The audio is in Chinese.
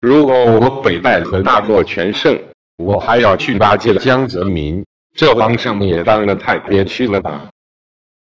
如果我北戴河大获全胜，我还要去巴结江泽民，这皇上也当得太憋屈了吧？